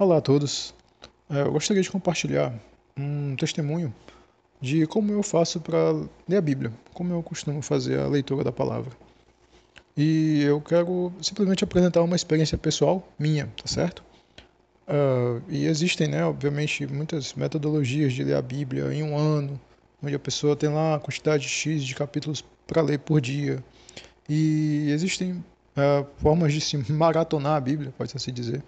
Olá a todos. É, eu gostaria de compartilhar um testemunho de como eu faço para ler a Bíblia, como eu costumo fazer a leitura da palavra. E eu quero simplesmente apresentar uma experiência pessoal minha, tá certo? Uh, e existem, né, obviamente, muitas metodologias de ler a Bíblia em um ano, onde a pessoa tem lá a quantidade X de capítulos para ler por dia. E existem uh, formas de se maratonar a Bíblia, pode assim dizer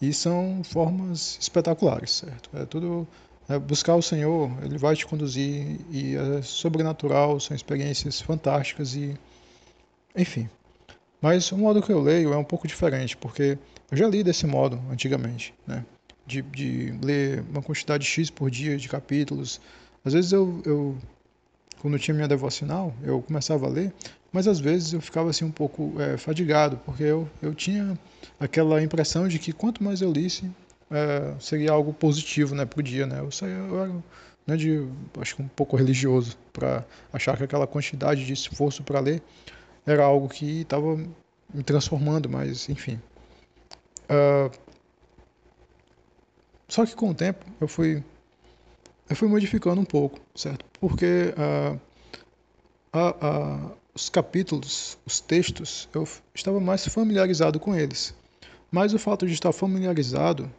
e são formas espetaculares, certo? É tudo é buscar o Senhor, Ele vai te conduzir e é sobrenatural, são experiências fantásticas e, enfim. Mas o modo que eu leio é um pouco diferente, porque eu já li desse modo antigamente, né? De, de ler uma quantidade X por dia de capítulos. Às vezes eu, eu quando tinha minha devocional, eu começava a ler, mas às vezes eu ficava assim um pouco é, fadigado, porque eu, eu tinha aquela impressão de que quanto mais eu lisse, é, seria algo positivo né, para o dia. Né? Eu, saía, eu era né, de, acho que um pouco religioso, para achar que aquela quantidade de esforço para ler era algo que estava me transformando, mas enfim. Uh, só que com o tempo eu fui eu fui modificando um pouco, certo? Porque uh, os capítulos, os textos, eu estava mais familiarizado com eles. Mas o fato de estar familiarizado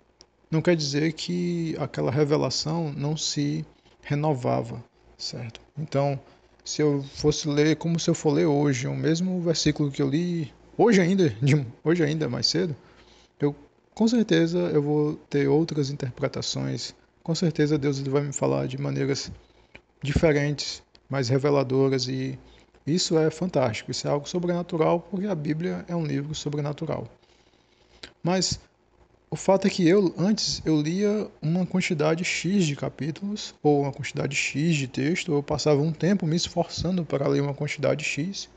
não quer dizer que aquela revelação não se renovava, certo? Então, se eu fosse ler como se eu for ler hoje, o mesmo versículo que eu li hoje ainda, de, hoje ainda mais cedo, eu com certeza eu vou ter outras interpretações com certeza Deus vai me falar de maneiras diferentes, mais reveladoras e isso é fantástico, isso é algo sobrenatural, porque a Bíblia é um livro sobrenatural. Mas o fato é que eu antes eu lia uma quantidade X de capítulos ou uma quantidade X de texto, eu passava um tempo me esforçando para ler uma quantidade X.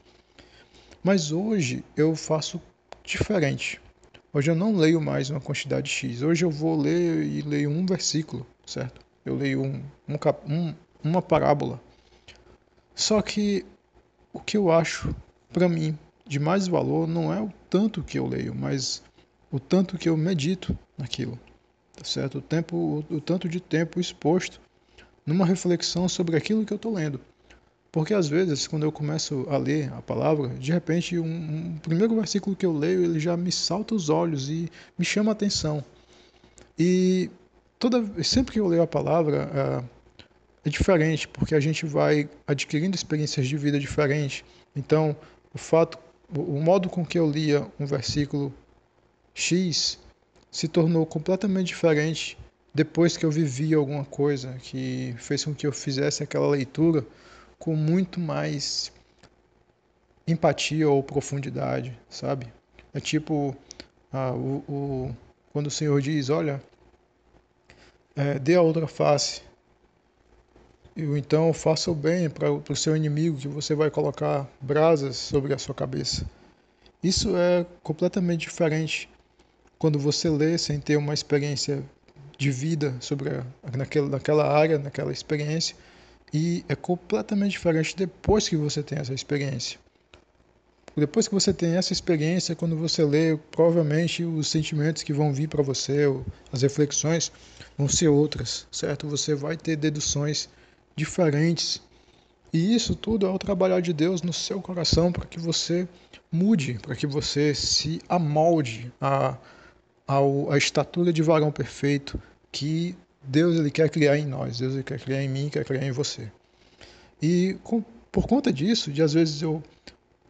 Mas hoje eu faço diferente. Hoje eu não leio mais uma quantidade X. Hoje eu vou ler e leio um versículo certo? Eu leio um, um, um, uma parábola. Só que o que eu acho, para mim, de mais valor não é o tanto que eu leio, mas o tanto que eu medito naquilo, tá certo? O tempo, o, o tanto de tempo exposto numa reflexão sobre aquilo que eu estou lendo. Porque às vezes, quando eu começo a ler a palavra, de repente, um, um primeiro versículo que eu leio, ele já me salta os olhos e me chama a atenção. E toda sempre que eu leio a palavra é, é diferente, porque a gente vai adquirindo experiências de vida diferentes. Então, o fato, o modo com que eu lia um versículo X se tornou completamente diferente depois que eu vivi alguma coisa que fez com que eu fizesse aquela leitura com muito mais empatia ou profundidade, sabe? É tipo ah, o, o, quando o Senhor diz, olha, é, dê a outra face. Então faça o bem para o seu inimigo, que você vai colocar brasas sobre a sua cabeça. Isso é completamente diferente quando você lê sem ter uma experiência de vida sobre a, naquela, naquela área, naquela experiência, e é completamente diferente depois que você tem essa experiência. Depois que você tem essa experiência, quando você lê, provavelmente os sentimentos que vão vir para você, as reflexões, vão ser outras, certo? Você vai ter deduções diferentes. E isso tudo é o trabalhar de Deus no seu coração para que você mude, para que você se amolde a, a, a estatura de varão perfeito que Deus ele quer criar em nós, Deus ele quer criar em mim, quer criar em você. E com, por conta disso, de às vezes eu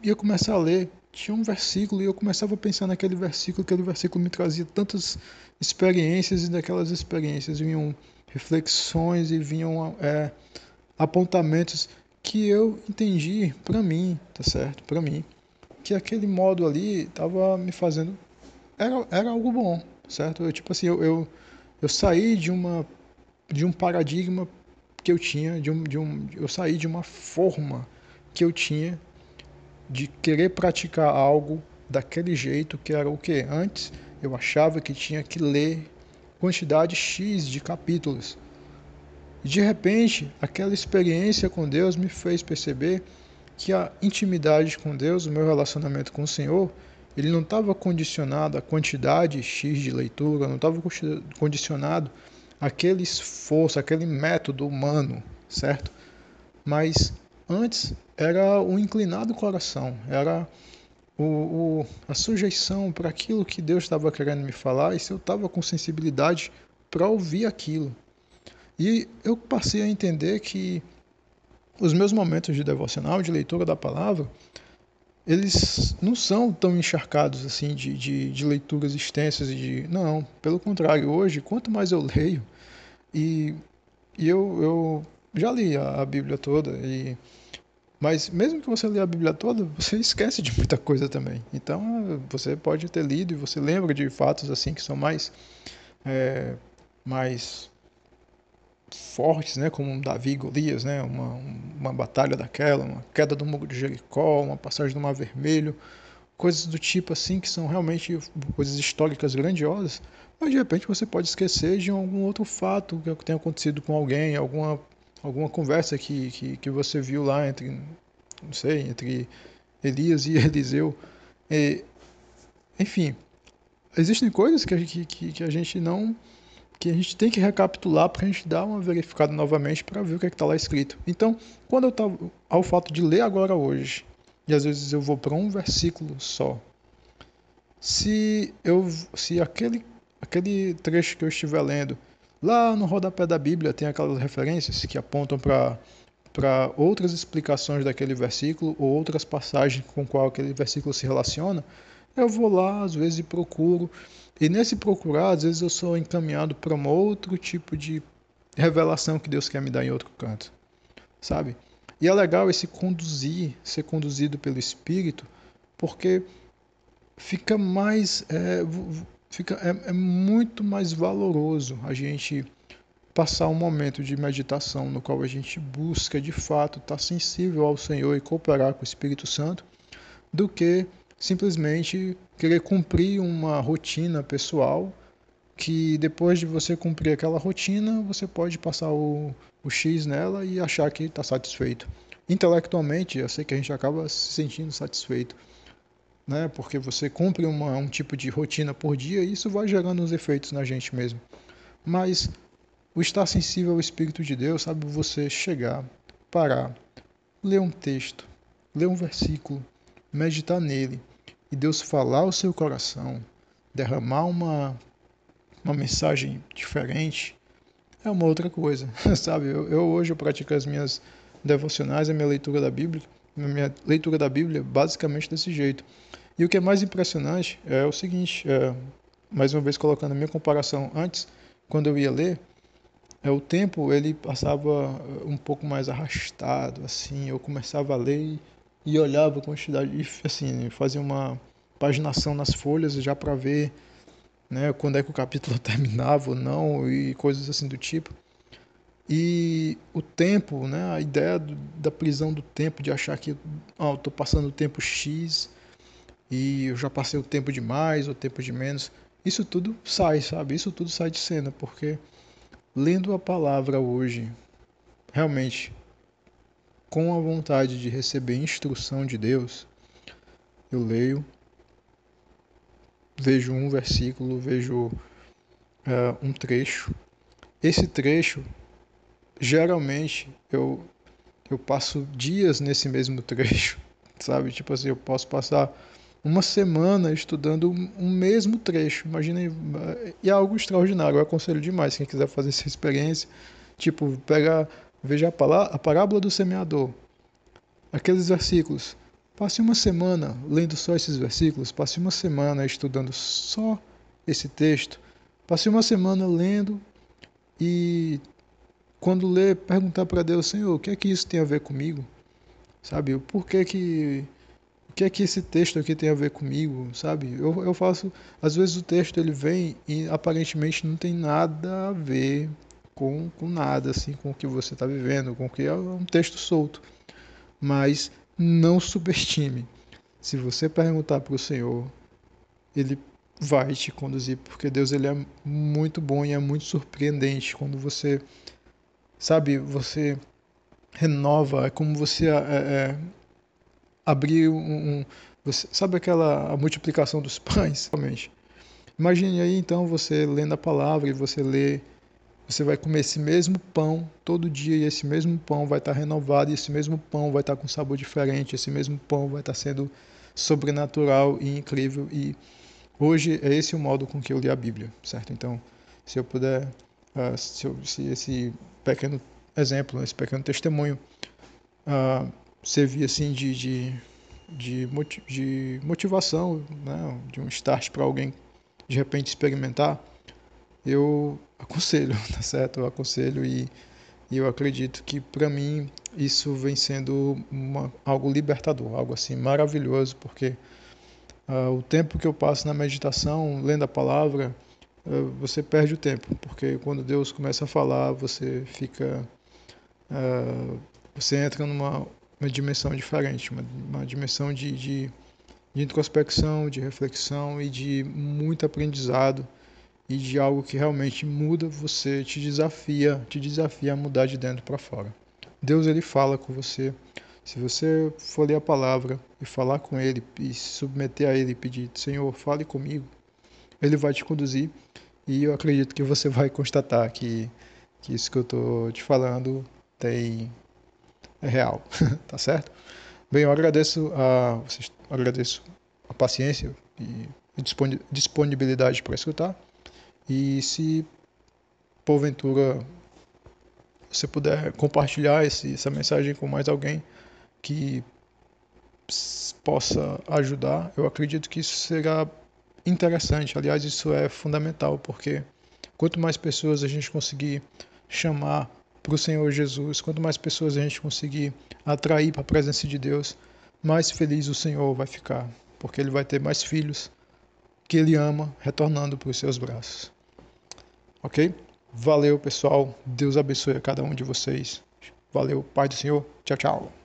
ia começar a ler, tinha um versículo e eu começava a pensar naquele versículo, aquele versículo me trazia tantas experiências e daquelas experiências vinham reflexões e vinham é, apontamentos que eu entendi para mim, tá certo? Para mim, que aquele modo ali estava me fazendo era, era algo bom, certo? Eu, tipo assim, eu, eu, eu saí de uma de um paradigma que eu tinha, de um, de um, eu saí de uma forma que eu tinha de querer praticar algo daquele jeito que era o que antes eu achava que tinha que ler quantidade X de capítulos. E de repente, aquela experiência com Deus me fez perceber que a intimidade com Deus, o meu relacionamento com o Senhor, ele não estava condicionado à quantidade X de leitura, não estava condicionado àquele esforço, aquele método humano, certo? Mas antes era o inclinado coração, era o, o, a sujeição para aquilo que Deus estava querendo me falar e se eu estava com sensibilidade para ouvir aquilo. E eu passei a entender que os meus momentos de devocional, de leitura da palavra, eles não são tão encharcados assim de, de, de leituras extensas e de não pelo contrário hoje quanto mais eu leio e, e eu, eu já li a, a Bíblia toda e mas mesmo que você leia a Bíblia toda, você esquece de muita coisa também. Então você pode ter lido e você lembra de fatos assim que são mais é, mais fortes, né, como Davi e Golias, né, uma, uma batalha daquela, uma queda do muro de Jericó, uma passagem do Mar Vermelho, coisas do tipo assim que são realmente coisas históricas grandiosas, mas de repente você pode esquecer de algum outro fato que tenha acontecido com alguém, alguma alguma conversa que, que, que você viu lá entre, não sei, entre Elias e Eliseu. E, enfim, existem coisas que, que, que a gente não que a gente tem que recapitular para a gente dar uma verificada novamente para ver o que é está lá escrito. Então, quando eu estava ao fato de ler agora hoje, e às vezes eu vou para um versículo só, se eu se aquele aquele trecho que eu estiver lendo lá no rodapé da Bíblia tem aquelas referências que apontam para para outras explicações daquele versículo ou outras passagens com qual aquele versículo se relaciona, eu vou lá às vezes e procuro e nesse procurar, às vezes eu sou encaminhado para um outro tipo de revelação que Deus quer me dar em outro canto, sabe? E é legal esse conduzir, ser conduzido pelo Espírito, porque fica mais, é, fica, é, é muito mais valoroso a gente passar um momento de meditação no qual a gente busca de fato estar sensível ao Senhor e cooperar com o Espírito Santo, do que simplesmente querer cumprir uma rotina pessoal que depois de você cumprir aquela rotina, você pode passar o, o X nela e achar que está satisfeito. Intelectualmente, eu sei que a gente acaba se sentindo satisfeito, né? porque você cumpre uma, um tipo de rotina por dia e isso vai gerando uns efeitos na gente mesmo. Mas o estar sensível ao Espírito de Deus, sabe você chegar, parar, ler um texto, ler um versículo, meditar nele e Deus falar ao seu coração, derramar uma, uma mensagem diferente, é uma outra coisa, sabe? Eu, eu, hoje eu pratico as minhas devocionais, a minha leitura da Bíblia, a minha leitura da Bíblia basicamente desse jeito. E o que é mais impressionante é o seguinte, é, mais uma vez colocando a minha comparação antes, quando eu ia ler, é o tempo ele passava um pouco mais arrastado, assim, eu começava a ler e olhava a quantidade, e assim, fazia uma paginação nas folhas já para ver né, quando é que o capítulo terminava ou não e coisas assim do tipo. E o tempo, né, a ideia do, da prisão do tempo, de achar que oh, estou passando o tempo X e eu já passei o tempo de mais ou tempo de menos, isso tudo sai, sabe? Isso tudo sai de cena, porque lendo a palavra hoje, realmente com a vontade de receber instrução de Deus, eu leio, vejo um versículo, vejo uh, um trecho. Esse trecho, geralmente, eu, eu passo dias nesse mesmo trecho, sabe? Tipo assim, eu posso passar uma semana estudando um mesmo trecho. Imagina, e é algo extraordinário. Eu aconselho demais quem quiser fazer essa experiência. Tipo, pegar Veja a parábola do semeador. Aqueles versículos. Passe uma semana lendo só esses versículos, passe uma semana estudando só esse texto, passe uma semana lendo e quando ler, perguntar para Deus, Senhor, o que é que isso tem a ver comigo? Sabe? Por que que o que é que esse texto aqui tem a ver comigo, sabe? Eu, eu faço, às vezes o texto ele vem e aparentemente não tem nada a ver com, com nada, assim, com o que você está vivendo, com o que é um texto solto. Mas não subestime. Se você perguntar para o Senhor, Ele vai te conduzir, porque Deus ele é muito bom e é muito surpreendente quando você, sabe, você renova, é como você é, é, abrir um, Você, sabe aquela a multiplicação dos pães? Realmente. Imagine aí então você lendo a palavra e você lê, você vai comer esse mesmo pão todo dia e esse mesmo pão vai estar renovado e esse mesmo pão vai estar com sabor diferente, esse mesmo pão vai estar sendo sobrenatural e incrível e hoje é esse o modo com que eu li a Bíblia, certo? Então, se eu puder, uh, se, eu, se, esse pequeno exemplo, esse pequeno testemunho uh, servir assim de, de, de, de motivação, né? de um start para alguém de repente experimentar, eu aconselho, tá certo? Eu aconselho e, e eu acredito que para mim isso vem sendo uma, algo libertador, algo assim maravilhoso, porque uh, o tempo que eu passo na meditação, lendo a palavra, uh, você perde o tempo, porque quando Deus começa a falar, você fica, uh, você entra numa uma dimensão diferente, uma, uma dimensão de, de de introspecção, de reflexão e de muito aprendizado e de algo que realmente muda você, te desafia, te desafia a mudar de dentro para fora. Deus ele fala com você. Se você for ler a palavra e falar com ele e se submeter a ele e pedir, Senhor, fale comigo, ele vai te conduzir e eu acredito que você vai constatar que, que isso que eu estou te falando tem é real, tá certo? Bem, eu agradeço a vocês, agradeço a paciência e disponibilidade para escutar. E se porventura você puder compartilhar esse, essa mensagem com mais alguém que possa ajudar, eu acredito que isso será interessante. Aliás, isso é fundamental, porque quanto mais pessoas a gente conseguir chamar para o Senhor Jesus, quanto mais pessoas a gente conseguir atrair para a presença de Deus, mais feliz o Senhor vai ficar, porque ele vai ter mais filhos que ele ama retornando para os seus braços. Ok? Valeu, pessoal. Deus abençoe a cada um de vocês. Valeu, Pai do Senhor. Tchau, tchau.